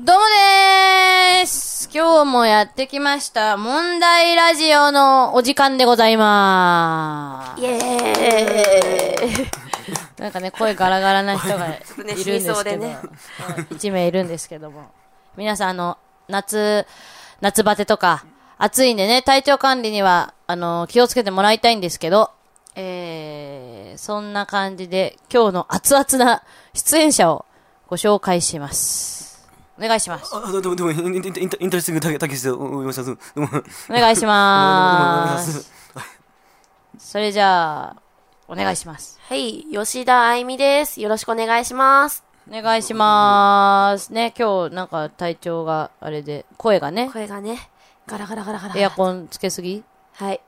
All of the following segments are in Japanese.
どうもでーす今日もやってきました、問題ラジオのお時間でございまーイエーイす。なんかね、声ガラガラな人がいるんねですけど、死にそうでねうん一名いるんですけども。皆さん、あの、夏、夏バテとか、暑いんでね、体調管理には、あの、気をつけてもらいたいんですけど、えー、そんな感じで、今日の熱々な出演者をご紹介します。お願いします。あ、どうも、どうも、インインインタレスティングたけしで思いました。お願いします。それじゃあ、お願いします。はい、吉田愛美です。よろしくお願いします。お願いします。ね、今日なんか体調があれで、声がね、声がね、ガラガラガラガラ。エアコンつけすぎはい、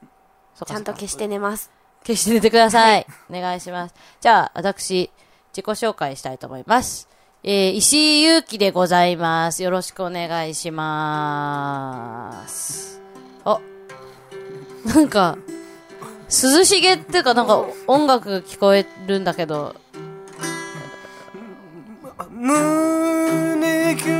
ちゃんと消して寝ます。消して寝てください。お願いします。じゃあ、私、自己紹介したいと思います。えー、石井祐希でございます。よろしくお願いします。あ、なんか、涼しげっていうかなんか音楽聞こえるんだけど、胸キュ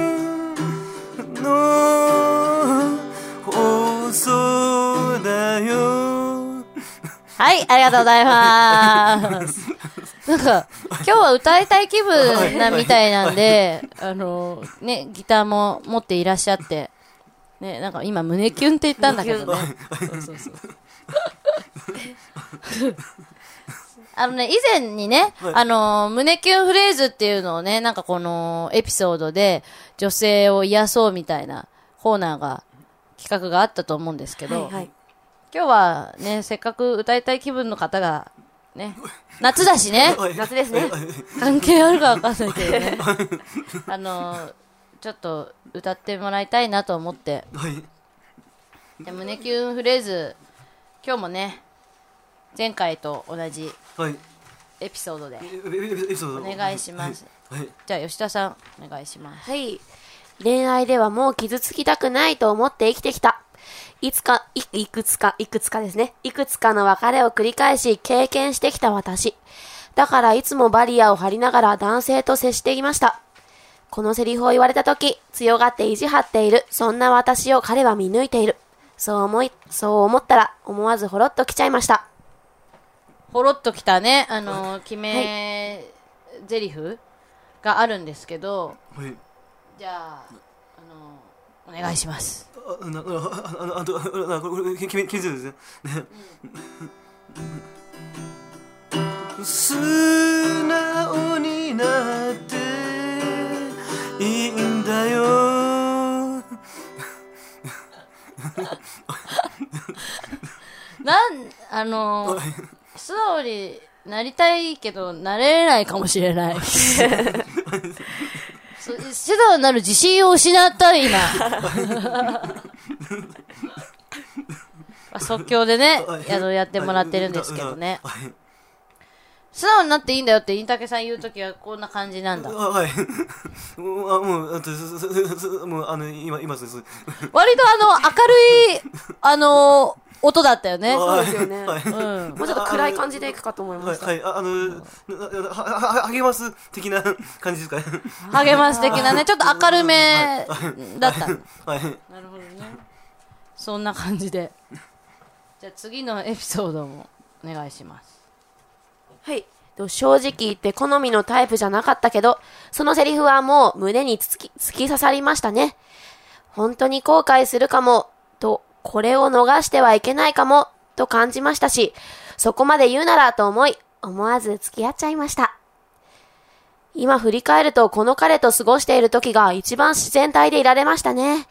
ンの放送だよ。はい、ありがとうございます。なんか、今日は歌いたい気分なみたいなんで、あの、ね、ギターも持っていらっしゃって、ね、なんか今胸キュンって言ったんだけどね。そうそうそう。あのね、以前にね、はいあの、胸キュンフレーズっていうのをね、なんかこのエピソードで女性を癒そうみたいなコーナーが、企画があったと思うんですけど、はい、はい。今日はね、せっかく歌いたい気分の方が、ね、夏だしね、はい夏ですね。関係あるかわかんないけどね、あの、ちょっと歌ってもらいたいなと思って、はい。で胸キュンフレーズ、今日もね、前回と同じはい。エピソードでお願いします。はい。じゃあ吉田さん、お願いします。はい。恋愛ではもう傷つきたくないと思って生きてきた。いつか、い、いくつか、いくつかですね。いくつかの別れを繰り返し経験してきた私。だからいつもバリアを張りながら男性と接していました。このセリフを言われたとき、強がって意地張っている、そんな私を彼は見抜いている。そう思い、そう思ったら、思わずほろっと来ちゃいました。ほろっときたね、あの、決め台詞があるんですけど、はい。じゃあ、お願いします。あ、な、あ、あ、あ、あと、あ、これ、これ、決め、決めですね。ね。素直になっていいんだよ。なん、あの、素直になりたいけど、なれないかもしれない。そ素直になる自信を失った、今。ま あ即興でね、やるやってもらってるんですけどね。はい。素直になっていいんだよって、インタケさん言うときはこんな感じなんだ。あ はい。もう、あもう、あと、もう、あの、今、今です。割とあの、明るい、あの、音だったよね。そうですよねはい。うん。もうちょっと暗い感じでいくかと思いまはい、した。はい、ああの、は、は、は、励ます的な感じですかね。励ます的なね、ちょっと明るめだったの。はい。なるほどね。そんな感じで。じゃあ次のエピソードもお願いします。はい。と正直言って好みのタイプじゃなかったけど、そのセリフはもう胸に突き、突き刺さりましたね。本当に後悔するかも、と、これを逃してはいけないかも、と感じましたし、そこまで言うならと思い、思わず付き合っちゃいました。今振り返るとこの彼と過ごしている時が一番自然体でいられましたね。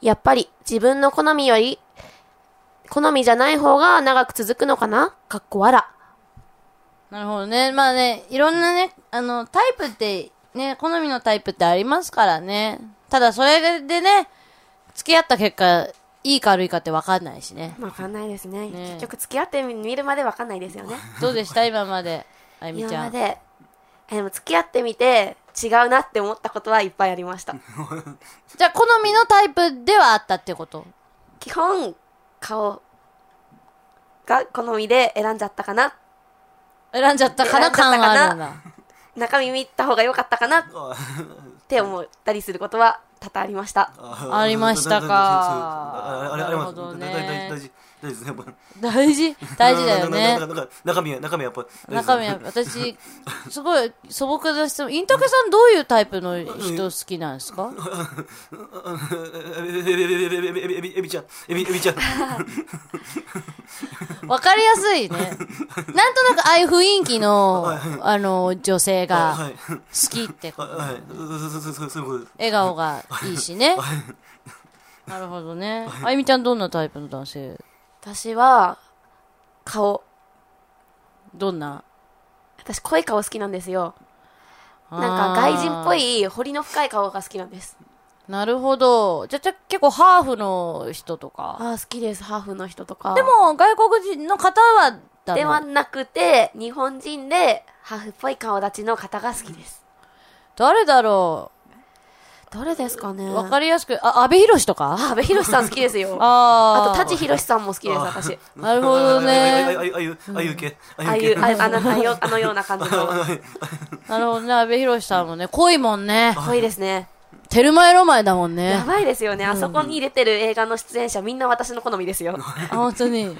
やっぱり自分の好みより、好みじゃない方が長く続くのかな？かっこわら。なるほどね。まあね、いろんなね、あの、タイプって、ね、好みのタイプってありますからね。ただそれでね、付き合った結果、いいか悪いかって分かんないしね。わかんないですねね結局付き合ってみるまでわかんないですよね。どうでした？今まで、あゆみちゃん。今まで。えでも付き合ってみて違うなって思ったことはいっぱいありました。じゃあ、好みのタイプではあったってこと？基本、顔が好みで選んじゃったかな。選んじゃったかな？感はあるんだ。中身見た方が良かったかなっあて思ったりすることは多々ありました。あありましたか。ああれあれなるほどね大事。ですねやっぱ大事。大事だよね。中身は中身はやっぱ中身は私すごい素朴な質問。インタケさんどういうタイプの人好きなんですか？エビちゃん。エビエビちゃん。わかりやすいね。なんとなくああいう雰囲気の、あの、女性が好きってこと、笑顔がいいしね。なるほどね。あゆみちゃんどんなタイプの男性？私は、顔。どんな？私、濃い顔好きなんですよ。なんか、外人っぽい、彫りの深い顔が好きなんです。なるほど。じゃ、じゃ結構ハーフの人とか？ああ、好きです、ハーフの人とか。で、も、外国人の方はではなくて、日本人で、ハーフっぽい顔立ちの方が好きです。誰だろ誰ですかね？うわかりやすく、あ、安部寛とか？あ、阿部寛さん好きですよ。あーあと、舘ひろしさんも好きです、私。なるほどあね。ああいうあいう系ああいう、ああの、あのよあのような感じの。なるほどね。安部寛さんもね、濃いもんね。濃いですね。テルマエロマエだもんやね。ばいですよね。あそこに入れてる映画の出演者、みんな私の好みですよ。あ、本当に。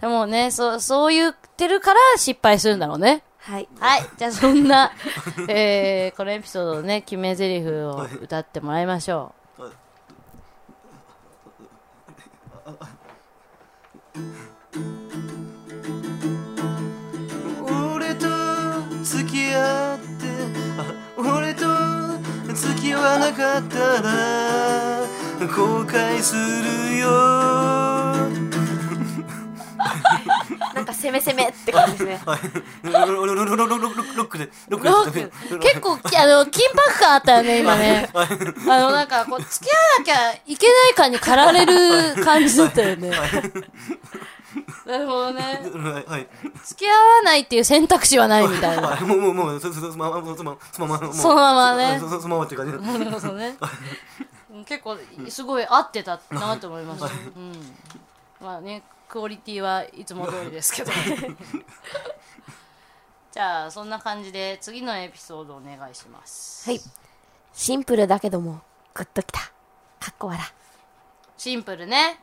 でもね、そう、そう言ってるから失敗するんだろうね。はい。はい。じゃあそんな、えー、このエピソードのね、決め台詞を歌ってもらいましょ俺と付き合ってあ俺と付き合わなかったら後悔するよ攻め攻めって感じですね。結構、あの、緊迫感あったよね、今ね。あの、なんか、こう、付き合わなきゃいけない感に駆られる感じだったよね。なるほどね。付き合わないっていう選択肢はないみたいな。もう、もう、もう、そのまま、そのまま、そのままね。そのままっていう感じ。なるほどね。結構、すごい合ってたなと思いました。うん。まあね。クオリティはいつも通りですけど。じゃあ、そんな感じで次のエピソードお願いします。はい。シンプルだけども、グッときた。かっこ笑。シンプルね。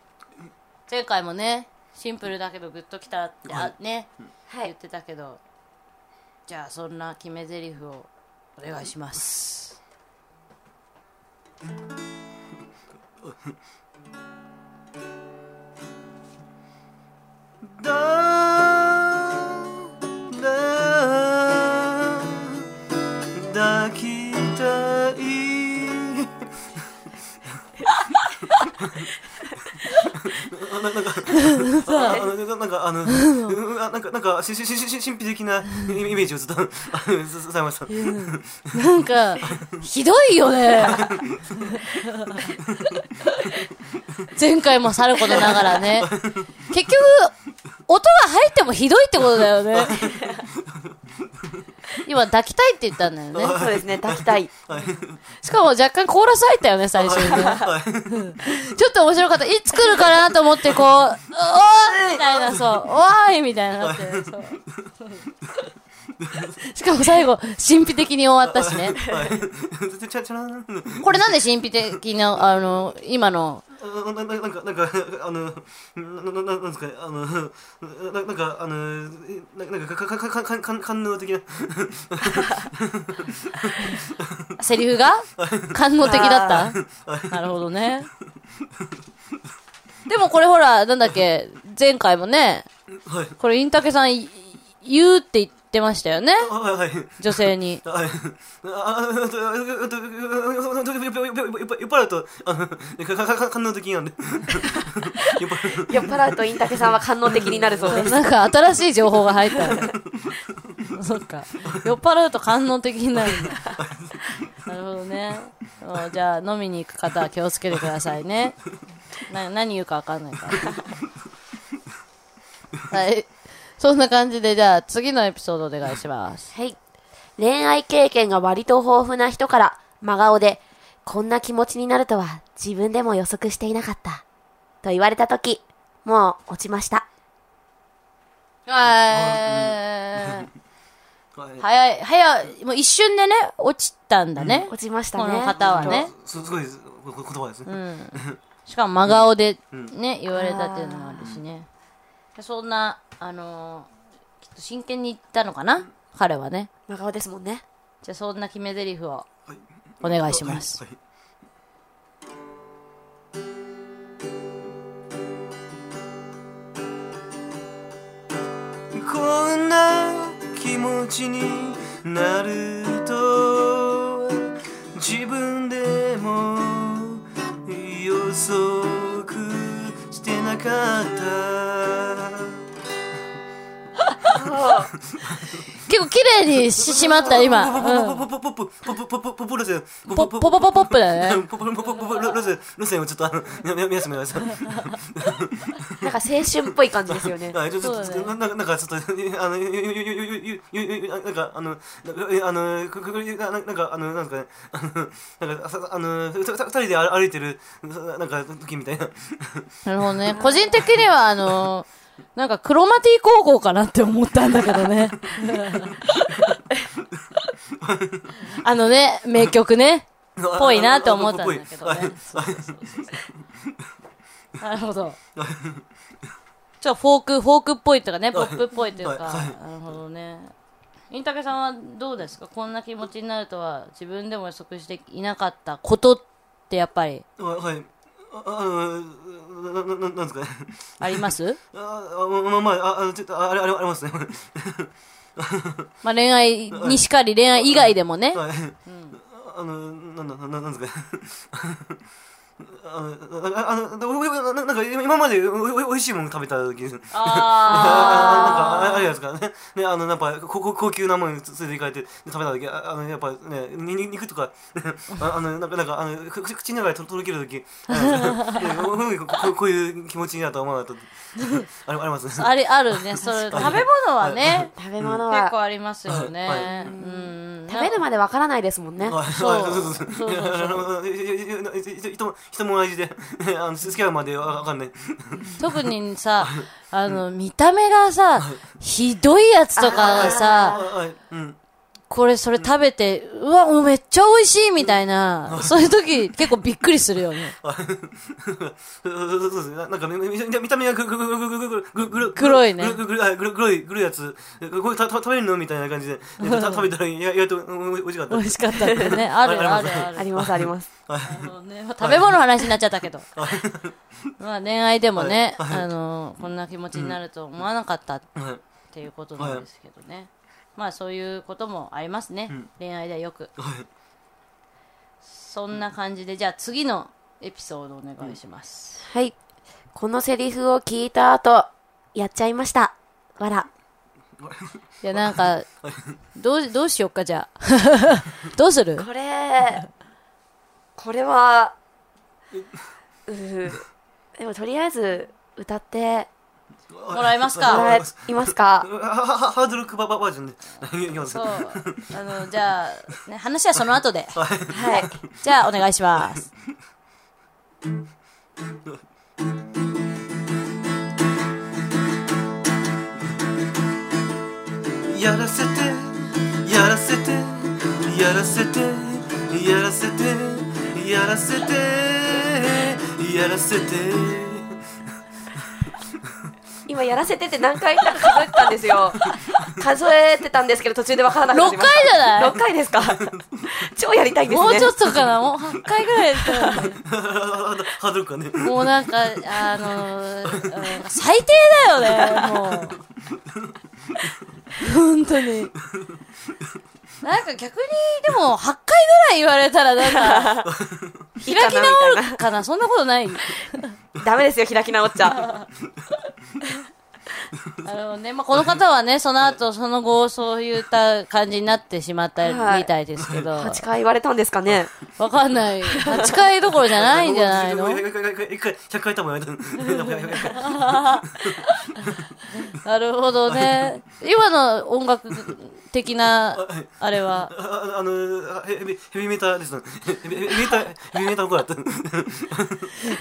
前回もね、シンプルだけどグッときたって、あね、はい。言ってたけど、じゃあそんな決め台詞をお願いします。しししし神秘的なイメージをずっと あのさされましたなんか、ひどいよね。前回もさることながらね。結局、音が入ってもひどいってことだよね。今、抱きたいって言ったんだよね。そうですね、抱きたい。しかも若干コーラス入ったよね、最初にね。ちょっと面白かった。いつ来るかなと思って、こう、おーいみたいな、そう、おーいみたいになって、そう。しかも最後、神秘的に終わったしね。これなんで神秘的な、あの、今の、あなななんか、なんか、あの、な、な、なんですかね、あの、ななんか、あの、ななんか、か、か、か、か、か、か、官能的な、セリフが？官能的だった？なるほどね。でもこれほら、なんだっけ、前回もね、はい、これインタケさんい言うって言ってましたよね？女性に。はい。あ、酔っ払うと、あの、官能的なんで。酔っ払う。とインタケさんは官能的になるそうです。なんか新しい情報が入ったね。そっか。酔っ払うと官能的になるんだ。なるほどね。うんじゃあ飲みに行く方は気をつけてくださいね。な何言うかわかんないから。はい。そんな感じで、じゃあ次のエピソードお願いします。はい。恋愛経験が割と豊富な人から、真顔で、こんな気持ちになるとは自分でも予測していなかった。と言われたとき、もう落ちました。はい。はい。早い、早い、もう一瞬でね、落ちたんだね。落ちましたね。この方はね。すすごいここ 言葉ですね、うん。しかも真顔でね、言われたっていうのもあるしね。そんな、あのーきっと真剣に言ったのかな？彼はね。真顔ですもんね。じゃあそんな決め台詞をはいお願いします。はいこんな気持ちになると自分でも予測してなかった 結構綺麗にしまった、今。ポポポポポポポポポポポ路線ポポポポポポップだね。ポポポポポ路線路線をちょっとあのみみ皆様皆様なんか青春っぽい感じですよね。はい、ちょっと、なんか、なんか、ちょっと、あの、なんか、あの、なんかあの、く、く、く、なんか、あの、なんか、あの、なんか、あの、二人で歩いてる、なんか、時みたいな。なるほどね。個人的には、あのなんか、クロマティ高校かなって思ったんだけどね。あのね、名曲ね。ぽいなって思ったんだけどね。なるほど。ちょっとフォーク、フォークっぽいとかね、ポップっぽいというか、なるほどね。インタケさんはどうですか？こんな気持ちになるとは自分でも予測していなかったことってやっぱり？はい。ああの、な、な、ななんですかね。ありますあ、あまあ、まあ、あ、ちょっと、あれ、あれ、ありますね。まあ恋愛にしかり恋愛以外でもね。はい。あの、なんだ、な、なんですかね。あの、あななんか今までおいしいもの食べた時に、なんかあああれですかね。ね、あの、やっぱ高高高級なものに連れて行かれて食べた時、ああの、やっぱね、肉とか、ああの、なんか、なんか、あの、く口の中でととろける時、こここういう気持ちになるとは思わなかった。あれ、ありますね。あ。あり、あるね。それ、食べ物はね、食べ物結は、構ありますよはいね。うん。食べるまでわからないですもんね。はいそうはいそうそうそう人人も同じで、あの付き合うまでわかんない。特にさ、あの、見た目がさ、ひどいやつとかさ、はい、うん。これそれ食べて、うわ、もうめっちゃ美味しいみたいな、そういう時結構びっくりするよね。そうですね。なんかね、見た目がぐるぐるぐぐぐぐ黒いね。ぐるぐる、ぐ黒い、ぐるやつ。これ食べるのみたいな感じで。食べたら意外と美味しかった。美味しかったってね。あるあるある。ありますあります。食べ物の話になっちゃったけど。まあ恋愛でもね、あの、こんな気持ちになると思わなかったっていうことなんですけどね。まあそういうこともありますね。ん恋愛ではよく。は いそんな感じで、じゃあ次のエピソードお願いします。はい。このセリフを聞いた後、やっちゃいました。わら。いや、なんか、どう、どうしよっか、じゃあ。どうする？これ、これは、うーでもとりあえず、歌ってもらえますか？もらえますか？ハードルクババージョンで。そう。あの、じゃあ、ね、話はその後で。はい。じゃあ、お願いします。やらせてやらせてやらせてやらせてやらせてやらせて今やらせてって何回か数えてたんですよ。数えてたんですけど途中でわからなくなりました。6回じゃない ?6 回ですか？超やりたいですね。もうちょっとかな？もう8回ぐらいやったよ ね。かねもうなんか、あのー、うん最低だよね、もう。本当に。なんか逆に、でも、8回ぐらい言われたら、なんか、開きいいかなみたい直るかな？そんなことない。ダメですよ、開き直っちゃ。あのね、まあ、この方はね、その後、その後、そういった感じになってしまったはいみたいですけど、8回言われたんですかね。わかんない。8回どころじゃないんじゃないの？一回一回100回多分やめたなるほどね。今の音楽的な、あれは、ああのヘビヘビメーターですヘビヘビメーターヘビメーターの子だった。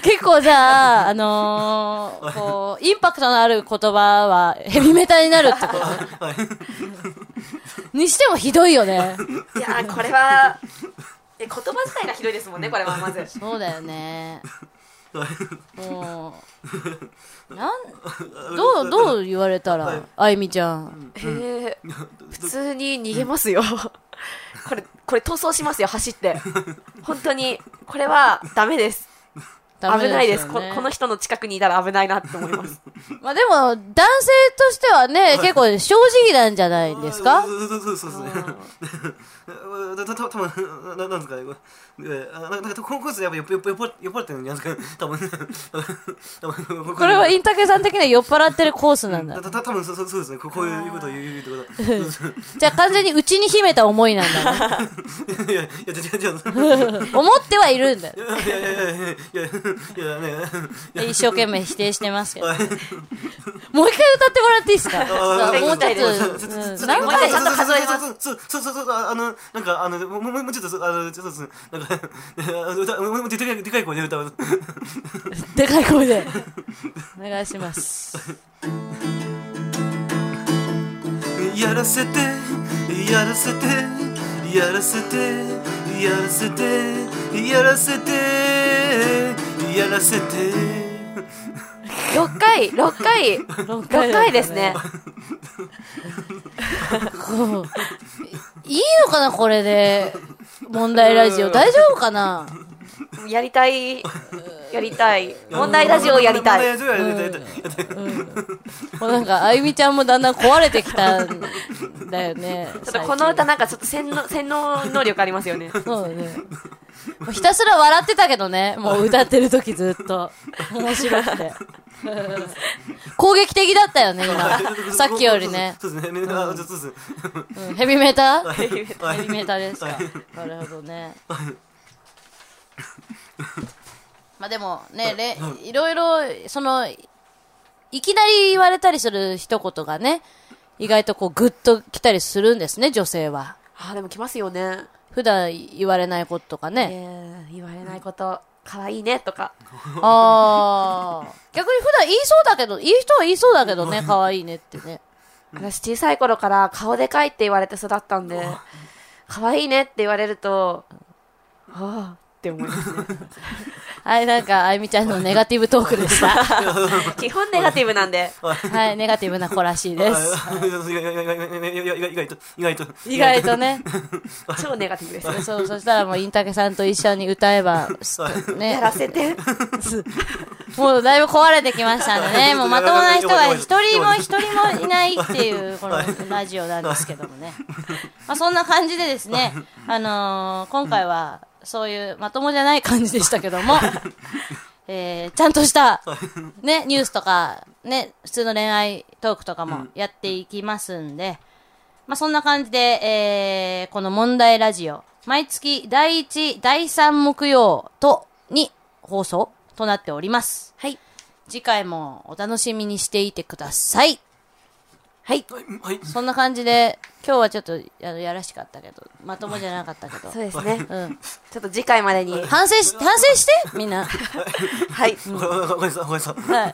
結構じゃあ、あのー、こう、インパクトのある言葉はヘビメタになるってこと？はい。にしてもひどいよね。いやー、これは、え言葉遣いがひどいですもんねこれはまず。そうだよね。はいもう、なん、どう、どう言われたら、あいみちゃん。へえ。普通に逃げますよ。これこれ逃走しますよ走って。本当に。これはダメですダメ危ないですここの人の近くにいたら危ないなって思います まあでも、男性としてはね、結構正直なんじゃないですか？そうそうそうですね。たたた多分ななんですかね。これあなんかこのコースやっぱ酔っ払ってるんじゃないですか。多分。これはインタケさん的には酔っ払ってるコースなんだた。た多分そうそうそうですね。こういうことを言うってこと。じゃあ完全に内に秘めた思いなんだね。いやいや違う違う。思ってはいるんだよ。いやいやいやいや。一生懸命否定してますけど。もう一回歌ってもらっていいですか？あもうちょっーと、何回ちゃんと数えますそうそうそうそうあのなんかあのもうもうもうちょっとあのちょっとなんか歌もうもうでかいでかい声で歌う。でかい声で。お願いします。やらせてやらせてやらせてやらせてやらせてやらせて。6回6回。6回ですね。いいのかなこれで。問題ラジオ。大丈夫かな？やりたい。やりたい。問題ラジオやりたい。もうなんか、あゆみちゃんもだんだん壊れてきたんだよね。ちょっとこの歌なんかちょっと洗脳洗脳能力ありますよね。そうだね。も うひたすら笑ってたけどね。もう歌ってる時ずっと。面白くて。攻撃的だったよね、今。さっきよりね。そうですねねあそうですうんヘビメータ？ーヘヘビメーターですか。なるほどね。まあでもね、れいろいろ、その、いきなり言われたりする一言がね、意外とこうグッと来たりするんですね、女性は。あでも来ますよね普段言われないこととかね。えー言われないこと可愛いねとかああ。逆に普段言いそうだけど、言う人は言いそうだけどね、可愛いねってね。私小さい頃から顔でかいって言われて育ったんで可愛いねって言われるとはあって思いますねはい、なんか、あゆみちゃんのネガティブトークでした。基本ネガティブなんではい、ネガティブな子らしいです。意外と意外と意外とね。超ネガティブですそう、そしたらもう、インタケさんと一緒に歌えば、ねや。らせて もうだいぶ壊れてきましたんでね。もうまともな人が一人も一人もいないっていう、このラジオなんですけどもね。まあそんな感じでですね、あのー今回は、そういうまともじゃない感じでしたけども、えー、ちゃんとした、ね、ニュースとか、ね、普通の恋愛トークとかもやっていきますんで、まあそんな感じで、えー、この問題ラジオ、毎月第1、第3木曜と、に放送となっております。はい。次回もお楽しみにしていてください。はい。はい。そんな感じで、今日はちょっとややらしかったけど、まともじゃなかったけど。そうですね。うん。ちょっと次回までに。反省し、反省して？みんな。はい。ごめんなさいごめんなさい。ごめんなさいはい。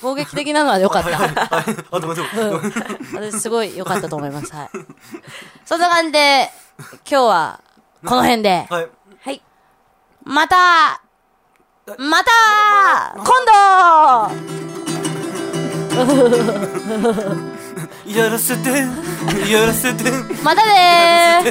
攻撃的なのは良かった。はいあごめん。私すごい良かったと思います。はい。そんな感じで、今日は、この辺で、はい。はい。またまた今やらせてやらせて。度またね